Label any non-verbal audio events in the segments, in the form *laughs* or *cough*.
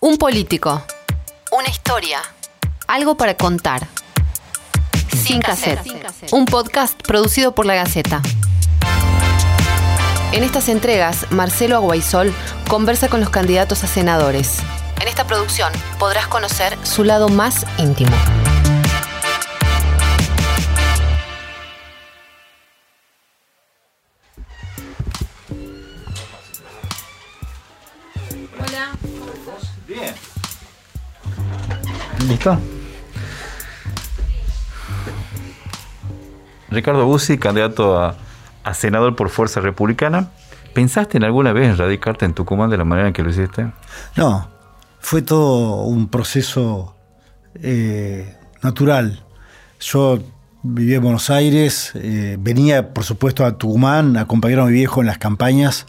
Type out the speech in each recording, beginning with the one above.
Un político. Una historia. Algo para contar. Sin cassette. Un podcast producido por La Gaceta. En estas entregas, Marcelo Aguaisol conversa con los candidatos a senadores. En esta producción podrás conocer su lado más íntimo. ¿Listo? Ricardo Bussi, candidato a, senador por Fuerza Republicana. ¿Pensaste en alguna vez radicarte en Tucumán de la manera en que lo hiciste? No, fue todo un proceso eh, natural. Yo vivía en Buenos Aires, eh, venía por supuesto a Tucumán a acompañar a mi viejo en las campañas,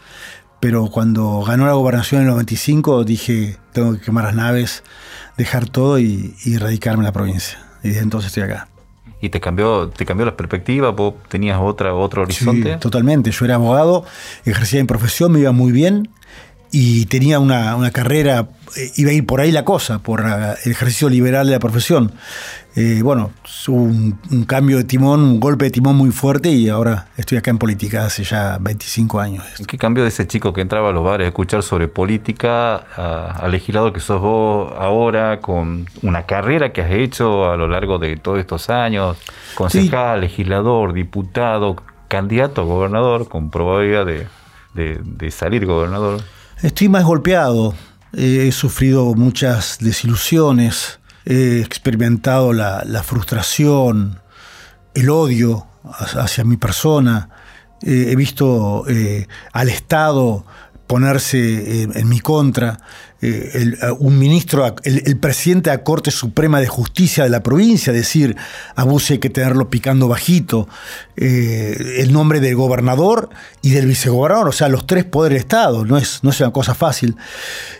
pero cuando ganó la gobernación en el 95 dije, tengo que quemar las naves, dejar todo y, y radicarme en la provincia. Y desde entonces estoy acá. ¿Y te cambió, te cambió la perspectiva? ¿Vos tenías otra, otro horizonte? Sí, totalmente. Yo era abogado, ejercía mi profesión, me iba muy bien y tenía una, una carrera, eh, iba a ir por ahí la cosa, por uh, el ejercicio liberal de la profesión. Eh, bueno, hubo un, un, cambio de timón, un golpe de timón muy fuerte y ahora estoy acá en política hace ya 25 años. ¿Qué cambió de ese chico que entraba a los bares a escuchar sobre política al legislador que sos vos ahora, con una carrera que has hecho a lo largo de todos estos años? Concejal, sí. legislador, diputado, candidato a gobernador, con probabilidad de, de, de salir gobernador. Estoy más golpeado, he sufrido muchas desilusiones, he experimentado la, frustración, el odio hacia mi persona, he visto eh, al Estado ponerse en, en mi contra, eh, el, un ministro, el, presidente de la Corte Suprema de Justicia de la provincia, decir, abuse hay que tenerlo picando bajito, eh, el nombre del gobernador y del vicegobernador, o sea, los tres poderes del Estado, no es, no es una cosa fácil.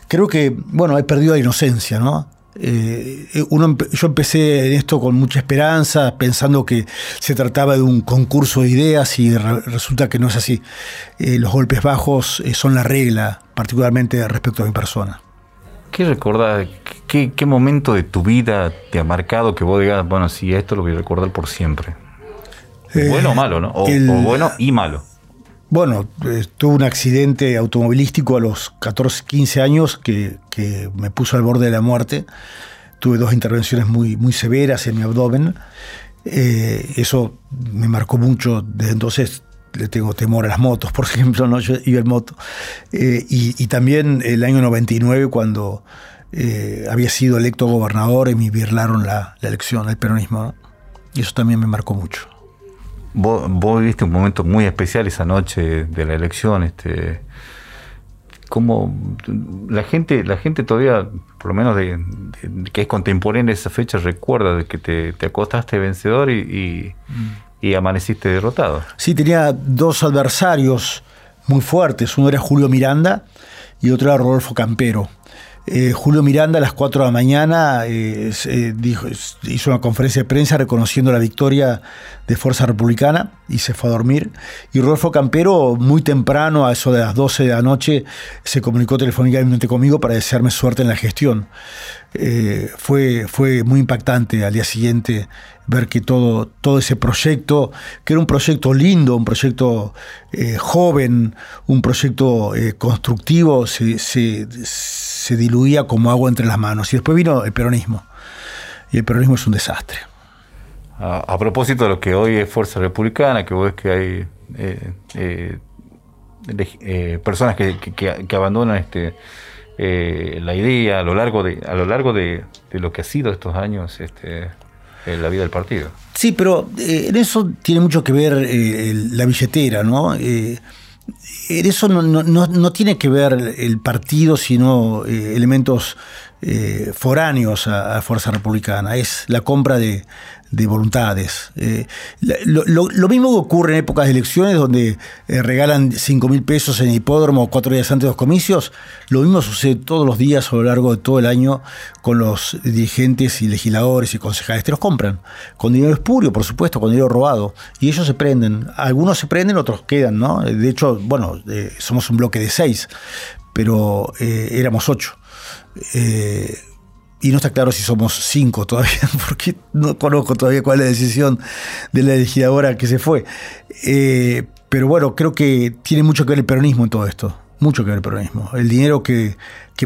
Creo que, bueno, he perdido la inocencia, ¿no? Eh, uno, yo empecé en esto con mucha esperanza, pensando que se trataba de un concurso de ideas y re, resulta que no es así. Eh, los golpes bajos eh, son la regla, particularmente respecto a mi persona. ¿Qué recordás? ¿Qué, ¿Qué, momento de tu vida te ha marcado que vos digas, bueno, sí, esto lo voy a recordar por siempre? bueno o malo, ¿no? O, el, o bueno y malo. Bueno, eh, tuve un accidente automovilístico a los 14, 15 años que, que, me puso al borde de la muerte. Tuve dos intervenciones muy, muy severas en mi abdomen. Eh, eso me marcó mucho. Desde entonces le tengo temor a las motos, por *laughs* ejemplo, ¿no? yo iba en moto. Eh, y, y, también el año 99, cuando eh, había sido electo gobernador y me virlaron la, la elección, el peronismo. ¿no? Y eso también me marcó mucho. Vos, vos, viviste un momento muy especial esa noche de la elección, este como la gente, la gente todavía, por lo menos de, de, que es contemporánea esa fecha, recuerda de que te, te acostaste vencedor y, y, mm. y, amaneciste derrotado. Sí, tenía dos adversarios muy fuertes, uno era Julio Miranda y otro era Rodolfo Campero. Eh, Julio Miranda a las 4 de la mañana eh, eh, hizo una conferencia de prensa reconociendo la victoria de Fuerza Republicana y se fue a dormir. Y Rodolfo Campero, muy temprano, a eso de las 12 de la noche, se comunicó telefónicamente conmigo para desearme suerte en la gestión. Fue, fue muy impactante al día siguiente ver que todo, todo ese proyecto, que era un proyecto lindo, un proyecto joven, un proyecto constructivo, se, diluía como agua entre las manos. Y después vino el peronismo. Y el peronismo es un desastre. A, a propósito de lo que hoy es Fuerza Republicana, que vos ves que hay eh, personas que, que, que abandonan este eh, la idea a lo largo de a lo largo de, de lo que ha sido estos años este, en la vida del partido. Sí, pero eh, en eso tiene mucho que ver eh, la billetera, ¿no? Eh, eso no, no, no, tiene que ver el partido, sino elementos foráneos a, a Fuerza Republicana. Es la compra de, de voluntades. Eh, lo, lo, lo, mismo que ocurre en épocas de elecciones donde eh, regalan 5 mil pesos en el hipódromo cuatro días antes de los comicios, lo mismo sucede todos los días a lo largo de todo el año con los dirigentes y legisladores y concejales. Te los compran con dinero espurio, por supuesto, con dinero robado. Y ellos se prenden. Algunos se prenden, otros quedan, ¿no? De hecho, bueno, eh, somos un bloque de seis, pero éramos ocho. Y no está claro si somos cinco todavía, *laughs* porque no conozco todavía cuál es la decisión de la legisladora que se fue. Eh, pero bueno, creo que tiene mucho que ver el peronismo en todo esto. Mucho que ver el peronismo. El dinero que,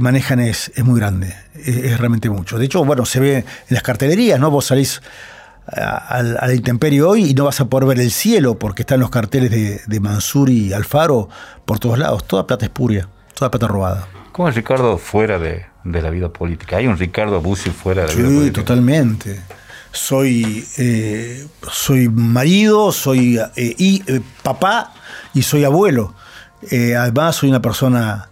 manejan es, es, muy grande, es, realmente mucho. De hecho, bueno, se ve en las cartelerías, ¿no? Vos salís a, la intemperie hoy y no vas a poder ver el cielo porque están los carteles de, de Mansur y Alfaro por todos lados. Toda plata espuria, toda plata robada. ¿Cómo es Ricardo fuera de, la vida política? ¿Hay un Ricardo Bussi fuera de la vida política? Totalmente. Soy, eh, soy marido, soy eh, y, eh, papá y soy abuelo. además, soy una persona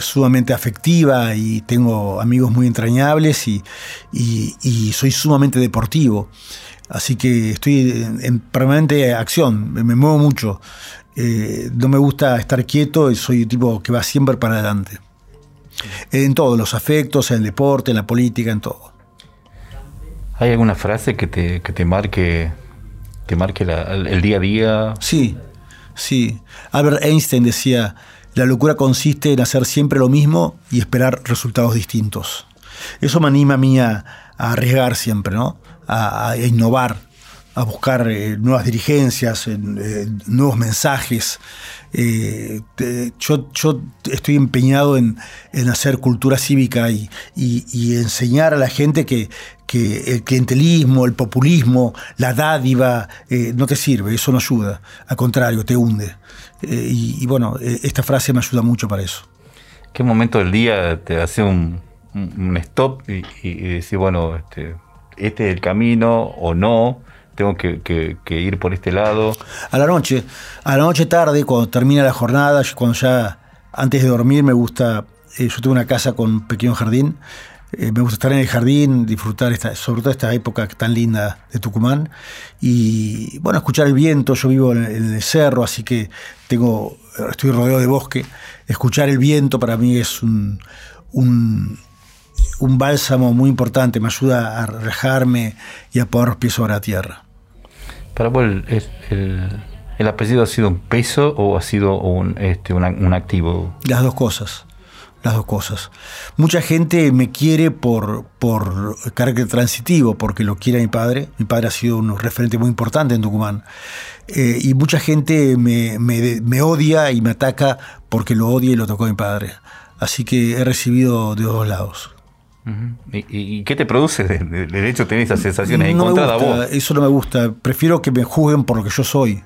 sumamente afectiva y tengo amigos muy entrañables y, soy sumamente deportivo. Así que estoy en, permanente acción, me, me muevo mucho. no me gusta estar quieto y soy un tipo que va siempre para adelante. En todos los afectos, en el deporte, en la política, en todo. ¿Hay alguna frase que te, que te marque, te marque el, día a día? Sí, sí. Albert Einstein decía, la locura consiste en hacer siempre lo mismo y esperar resultados distintos. Eso me anima a mí a, arriesgar siempre, ¿no? a innovar, a buscar eh, nuevas dirigencias, eh, nuevos mensajes. Eh, yo, estoy empeñado en, hacer cultura cívica y, enseñar a la gente que, el clientelismo, el populismo, la dádiva, no te sirve, eso no ayuda, al contrario, te hunde. Y, bueno, esta frase me ayuda mucho para eso. ¿Qué momento del día te hace un, stop y, decir, bueno, este, este es el camino o no? Tengo que, ir por este lado. A la noche, a la noche tarde, cuando termina la jornada, cuando ya antes de dormir me gusta, eh, yo tengo una casa con un pequeño jardín, eh, me gusta estar en el jardín, disfrutar esta, sobre todo esta época tan linda de Tucumán y bueno, escuchar el viento, yo vivo en, el cerro, así que tengo, estoy rodeado de bosque, escuchar el viento para mí es un, bálsamo muy importante, me ayuda a relajarme y a poner los pies sobre la tierra. Para vos, el, apellido ha sido un peso o ha sido un, este, un, activo? Las dos cosas. Las dos cosas. Mucha gente me quiere por, por carácter transitivo, porque lo quiere mi padre. Mi padre ha sido un referente muy importante en Tucumán. Eh, y mucha gente me, me, odia y me ataca porque lo odia y lo tocó mi padre. Así que he recibido de dos lados. ¿Y, qué te produce de, hecho tener esas sensaciones no encontradas vos? Eso no me gusta. Prefiero que me juzguen por lo que yo soy.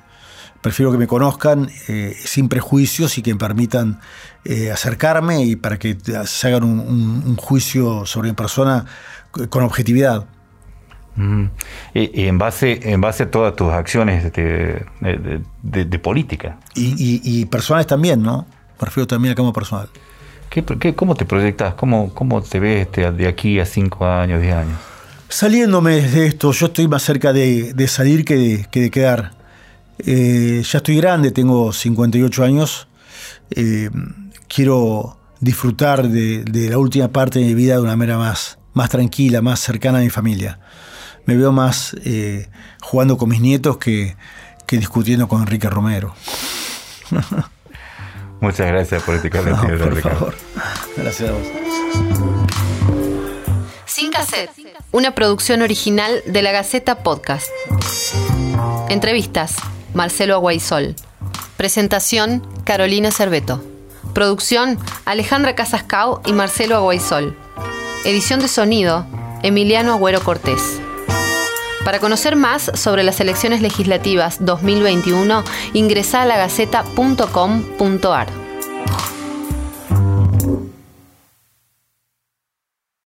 Prefiero que me conozcan eh, sin prejuicios y que me permitan eh, acercarme y para que se hagan un, juicio sobre mi persona con objetividad. y, en, base, en base a todas tus acciones de, de, política. Y, y, personales también, ¿no? Prefiero también a cambio personal. ¿Qué, cómo te proyectas? ¿Cómo, ¿Cómo te ves este, de aquí a 5 años, 10 años? Saliéndome de esto, yo estoy más cerca de, salir que de, que de quedar. Eh, ya estoy grande, tengo 58 años. Eh, quiero disfrutar de, la última parte de mi vida de una manera más, más tranquila, más cercana a mi familia. Me veo más eh, jugando con mis nietos que, que discutiendo con Enrique Romero. *laughs* Muchas gracias por este no, por favor. Gracias a vos. Sin cassette, una producción original de la Gaceta Podcast. Entrevistas, Marcelo Aguaisol. Presentación, Carolina Cerveto. Producción, Alejandra Casascao y Marcelo Aguaisol. Edición de sonido, Emiliano Agüero Cortés. Para conocer más sobre las elecciones legislativas 2021, ingresa a lagaceta.com.ar.